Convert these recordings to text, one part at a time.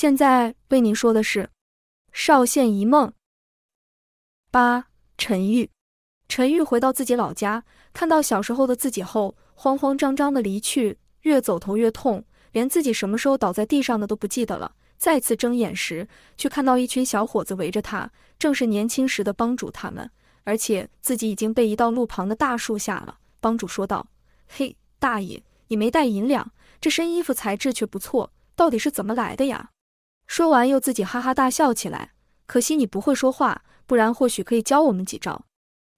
现在为您说的是《少县一梦》八。陈玉，陈玉回到自己老家，看到小时候的自己后，慌慌张张的离去，越走头越痛，连自己什么时候倒在地上的都不记得了。再次睁眼时，却看到一群小伙子围着他，正是年轻时的帮主他们，而且自己已经被移到路旁的大树下了。帮主说道：“嘿，大爷，你没带银两，这身衣服材质却不错，到底是怎么来的呀？”说完，又自己哈哈大笑起来。可惜你不会说话，不然或许可以教我们几招。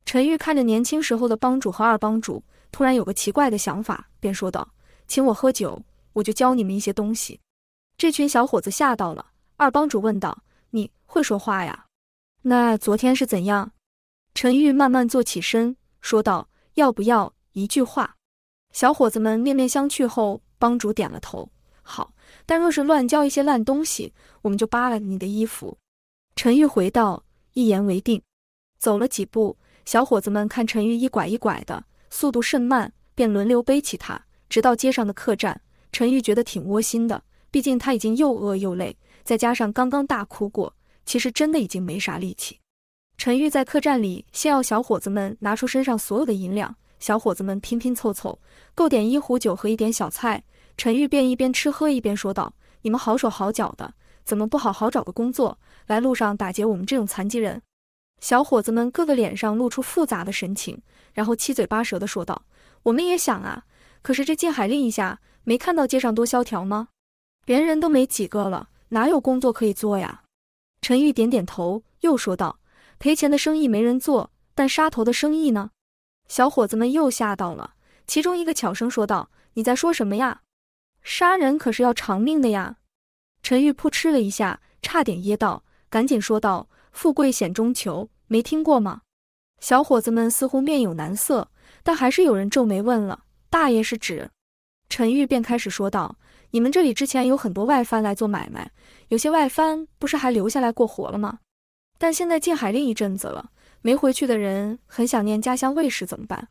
陈玉看着年轻时候的帮主和二帮主，突然有个奇怪的想法，便说道：“请我喝酒，我就教你们一些东西。”这群小伙子吓到了。二帮主问道：“你会说话呀？那昨天是怎样？”陈玉慢慢坐起身，说道：“要不要一句话？”小伙子们面面相觑后，帮主点了头：“好。但若是乱教一些烂东西，我们就扒了你的衣服。”陈玉回道：“一言为定。”走了几步，小伙子们看陈玉一拐一拐的，速度甚慢，便轮流背起他，直到街上的客栈。陈玉觉得挺窝心的，毕竟他已经又饿又累，再加上刚刚大哭过，其实真的已经没啥力气。陈玉在客栈里先要小伙子们拿出身上所有的银两，小伙子们拼拼凑凑，够点一壶酒和一点小菜。陈玉便一边吃喝一边说道：“你们好手好脚的。”怎么不好好找个工作，来路上打劫我们这种残疾人？小伙子们个个脸上露出复杂的神情，然后七嘴八舌地说道：“我们也想啊，可是这禁海令一下，没看到街上多萧条吗？连人都没几个了，哪有工作可以做呀？”陈玉点点头，又说道：“赔钱的生意没人做，但杀头的生意呢？”小伙子们又吓到了，其中一个悄声说道：“你在说什么呀？杀人可是要偿命的呀！”陈玉扑哧了一下，差点噎到，赶紧说道：“富贵险中求，没听过吗？”小伙子们似乎面有难色，但还是有人皱眉问了：“大爷是指？”陈玉便开始说道：“你们这里之前有很多外藩来做买卖，有些外藩不是还留下来过活了吗？但现在禁海令一阵子了，没回去的人很想念家乡卫士，怎么办？”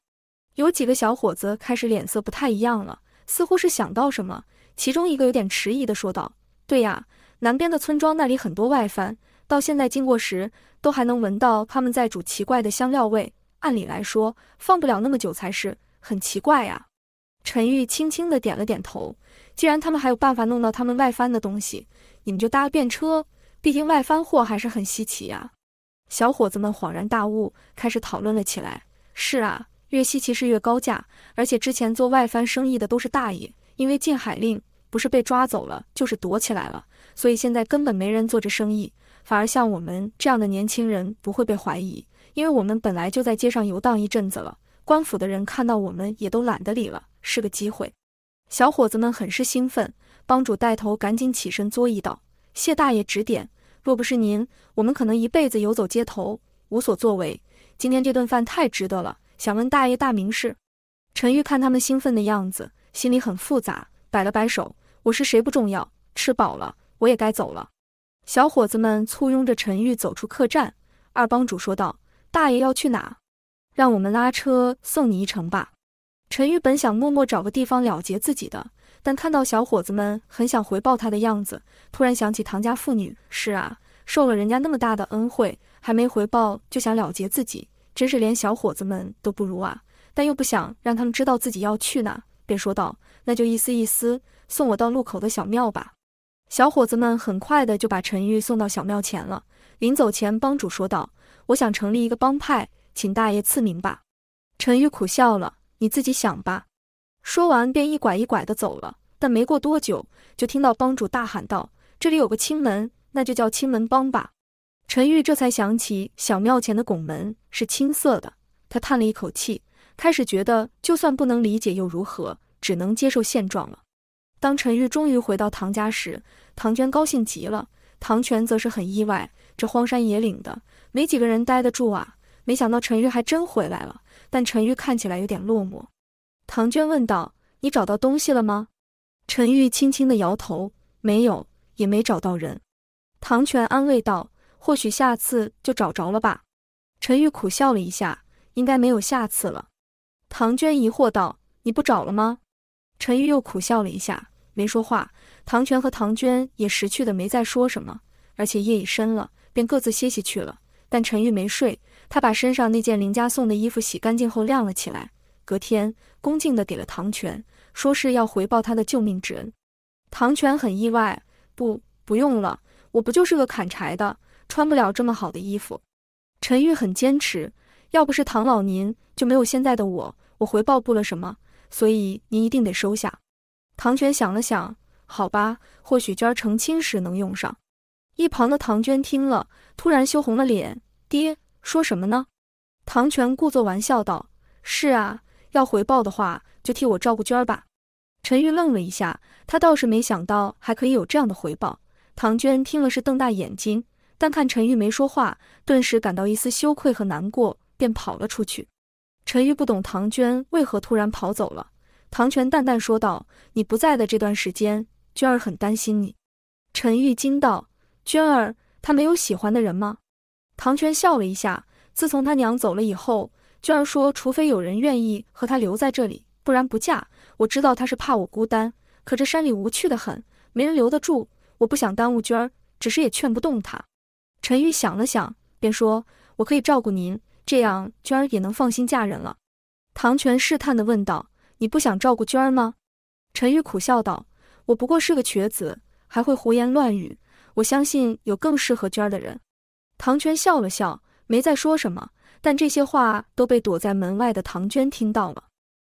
有几个小伙子开始脸色不太一样了，似乎是想到什么，其中一个有点迟疑的说道。对呀，南边的村庄那里很多外藩，到现在经过时都还能闻到他们在煮奇怪的香料味。按理来说，放不了那么久才是，很奇怪呀。陈玉轻轻的点了点头。既然他们还有办法弄到他们外藩的东西，你们就搭便车，毕竟外藩货还是很稀奇呀。小伙子们恍然大悟，开始讨论了起来。是啊，越稀奇是越高价，而且之前做外翻生意的都是大爷，因为禁海令。不是被抓走了，就是躲起来了，所以现在根本没人做这生意，反而像我们这样的年轻人不会被怀疑，因为我们本来就在街上游荡一阵子了，官府的人看到我们也都懒得理了，是个机会。小伙子们很是兴奋，帮主带头赶紧起身作揖道：“谢大爷指点，若不是您，我们可能一辈子游走街头，无所作为。今天这顿饭太值得了，想问大爷大名是？”陈玉看他们兴奋的样子，心里很复杂，摆了摆手。我是谁不重要，吃饱了我也该走了。小伙子们簇拥着陈玉走出客栈。二帮主说道：“大爷要去哪？让我们拉车送你一程吧。”陈玉本想默默找个地方了结自己的，但看到小伙子们很想回报他的样子，突然想起唐家妇女。是啊，受了人家那么大的恩惠，还没回报就想了结自己，真是连小伙子们都不如啊！但又不想让他们知道自己要去哪，便说道：“那就意思意思。”送我到路口的小庙吧。小伙子们很快的就把陈玉送到小庙前了。临走前，帮主说道：“我想成立一个帮派，请大爷赐名吧。”陈玉苦笑了：“你自己想吧。”说完便一拐一拐的走了。但没过多久，就听到帮主大喊道：“这里有个青门，那就叫青门帮吧。”陈玉这才想起小庙前的拱门是青色的，他叹了一口气，开始觉得就算不能理解又如何，只能接受现状了。当陈玉终于回到唐家时，唐娟高兴极了，唐全则是很意外。这荒山野岭的，没几个人待得住啊！没想到陈玉还真回来了，但陈玉看起来有点落寞。唐娟问道：“你找到东西了吗？”陈玉轻轻的摇头：“没有，也没找到人。”唐全安慰道：“或许下次就找着了吧。”陈玉苦笑了一下：“应该没有下次了。”唐娟疑惑道：“你不找了吗？”陈玉又苦笑了一下，没说话。唐全和唐娟也识趣的没再说什么，而且夜已深了，便各自歇息去了。但陈玉没睡，他把身上那件林家送的衣服洗干净后晾了起来，隔天恭敬的给了唐全，说是要回报他的救命之恩。唐全很意外，不，不用了，我不就是个砍柴的，穿不了这么好的衣服。陈玉很坚持，要不是唐老您，就没有现在的我，我回报不了什么，所以您一定得收下。唐全想了想，好吧，或许娟儿成亲时能用上。一旁的唐娟听了，突然羞红了脸，爹说什么呢？唐全故作玩笑道：“是啊，要回报的话，就替我照顾娟儿吧。”陈玉愣了一下，他倒是没想到还可以有这样的回报。唐娟听了是瞪大眼睛，但看陈玉没说话，顿时感到一丝羞愧和难过，便跑了出去。陈玉不懂唐娟为何突然跑走了。唐全淡淡说道：“你不在的这段时间，娟儿很担心你。”陈玉惊道：“娟儿，她没有喜欢的人吗？”唐全笑了一下：“自从他娘走了以后，娟儿说，除非有人愿意和她留在这里，不然不嫁。我知道她是怕我孤单，可这山里无趣的很，没人留得住。我不想耽误娟儿，只是也劝不动她。”陈玉想了想，便说：“我可以照顾您，这样娟儿也能放心嫁人了。”唐全试探地问道。你不想照顾娟儿吗？陈玉苦笑道：“我不过是个瘸子，还会胡言乱语。我相信有更适合娟儿的人。”唐娟笑了笑，没再说什么。但这些话都被躲在门外的唐娟听到了。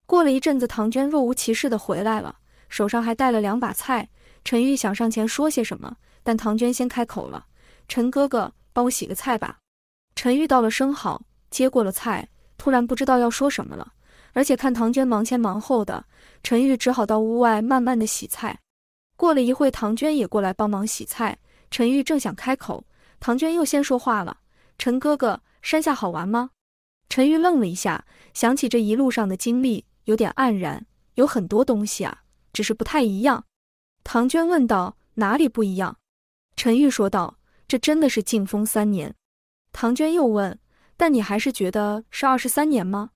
过了一阵子，唐娟若无其事地回来了，手上还带了两把菜。陈玉想上前说些什么，但唐娟先开口了：“陈哥哥，帮我洗个菜吧。”陈玉道了声好，接过了菜，突然不知道要说什么了。而且看唐娟忙前忙后的，陈玉只好到屋外慢慢的洗菜。过了一会，唐娟也过来帮忙洗菜。陈玉正想开口，唐娟又先说话了：“陈哥哥，山下好玩吗？”陈玉愣了一下，想起这一路上的经历，有点黯然。有很多东西啊，只是不太一样。唐娟问道：“哪里不一样？”陈玉说道：“这真的是禁风三年。”唐娟又问：“但你还是觉得是二十三年吗？”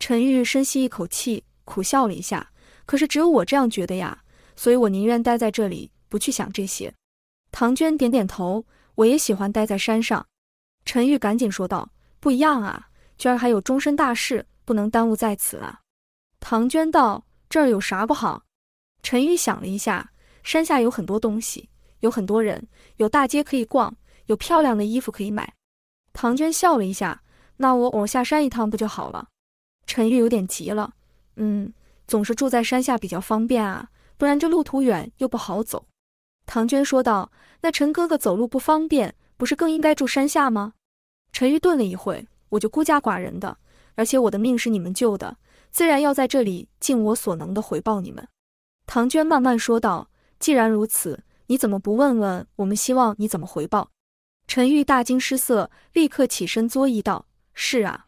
陈玉深吸一口气，苦笑了一下。可是只有我这样觉得呀，所以我宁愿待在这里，不去想这些。唐娟点点头，我也喜欢待在山上。陈玉赶紧说道：“不一样啊，娟儿还有终身大事，不能耽误在此啊。”唐娟道：“这儿有啥不好？”陈玉想了一下，山下有很多东西，有很多人，有大街可以逛，有漂亮的衣服可以买。唐娟笑了一下：“那我我下山一趟不就好了？”陈玉有点急了，嗯，总是住在山下比较方便啊，不然这路途远又不好走。唐娟说道：“那陈哥哥走路不方便，不是更应该住山下吗？”陈玉顿了一会，我就孤家寡人的，而且我的命是你们救的，自然要在这里尽我所能的回报你们。唐娟慢慢说道：“既然如此，你怎么不问问我们希望你怎么回报？”陈玉大惊失色，立刻起身作揖道：“是啊，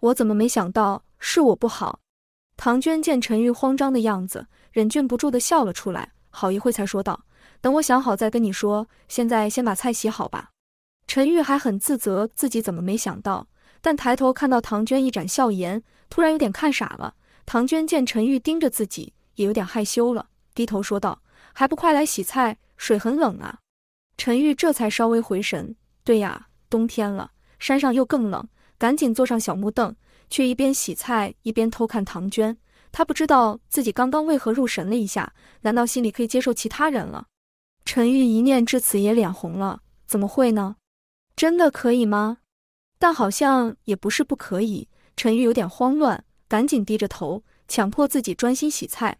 我怎么没想到？”是我不好。唐娟见陈玉慌张的样子，忍俊不住的笑了出来，好一会才说道：“等我想好再跟你说，现在先把菜洗好吧。”陈玉还很自责自己怎么没想到，但抬头看到唐娟一展笑颜，突然有点看傻了。唐娟见陈玉盯着自己，也有点害羞了，低头说道：“还不快来洗菜，水很冷啊。”陈玉这才稍微回神：“对呀，冬天了，山上又更冷。”赶紧坐上小木凳。却一边洗菜一边偷看唐娟，他不知道自己刚刚为何入神了一下，难道心里可以接受其他人了？陈玉一念至此也脸红了，怎么会呢？真的可以吗？但好像也不是不可以。陈玉有点慌乱，赶紧低着头，强迫自己专心洗菜。